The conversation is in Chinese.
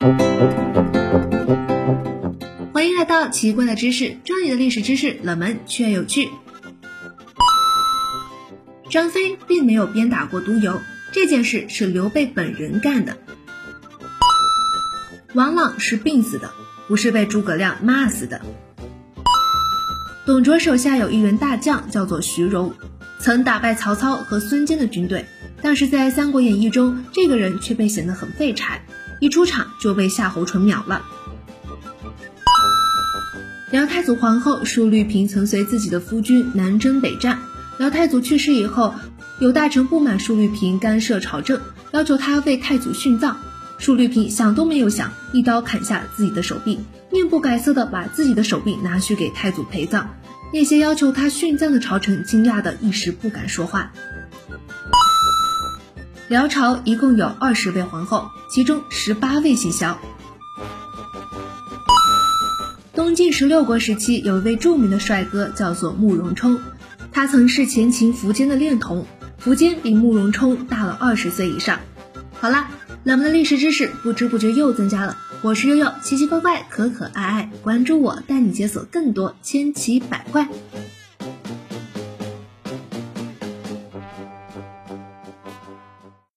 欢迎来到奇怪的知识，这里的历史知识冷门却有趣。张飞并没有鞭打过督邮，这件事是刘备本人干的。王朗是病死的，不是被诸葛亮骂死的。董卓手下有一员大将，叫做徐荣，曾打败曹操和孙坚的军队，但是在《三国演义》中，这个人却被显得很废柴，一出场就被夏侯淳秒了。辽太祖皇后舒绿萍曾随自己的夫君南征北战，辽太祖去世以后，有大臣不满舒绿萍干涉朝政，要求他为太祖殉葬。舒绿萍想都没有想，一刀砍下自己的手臂，面不改色的把自己的手臂拿去给太祖陪葬。那些要求他殉葬的朝臣惊讶的一时不敢说话。辽朝一共有二十位皇后，其中十八位姓萧。东晋十六国时期，有一位著名的帅哥叫做慕容冲，他曾是前秦苻坚的恋童，苻坚比慕容冲大了二十岁以上。好啦，冷门的历史知识不知不觉又增加了。我是悠悠，奇奇怪怪，可可爱爱，关注我，带你解锁更多千奇百怪。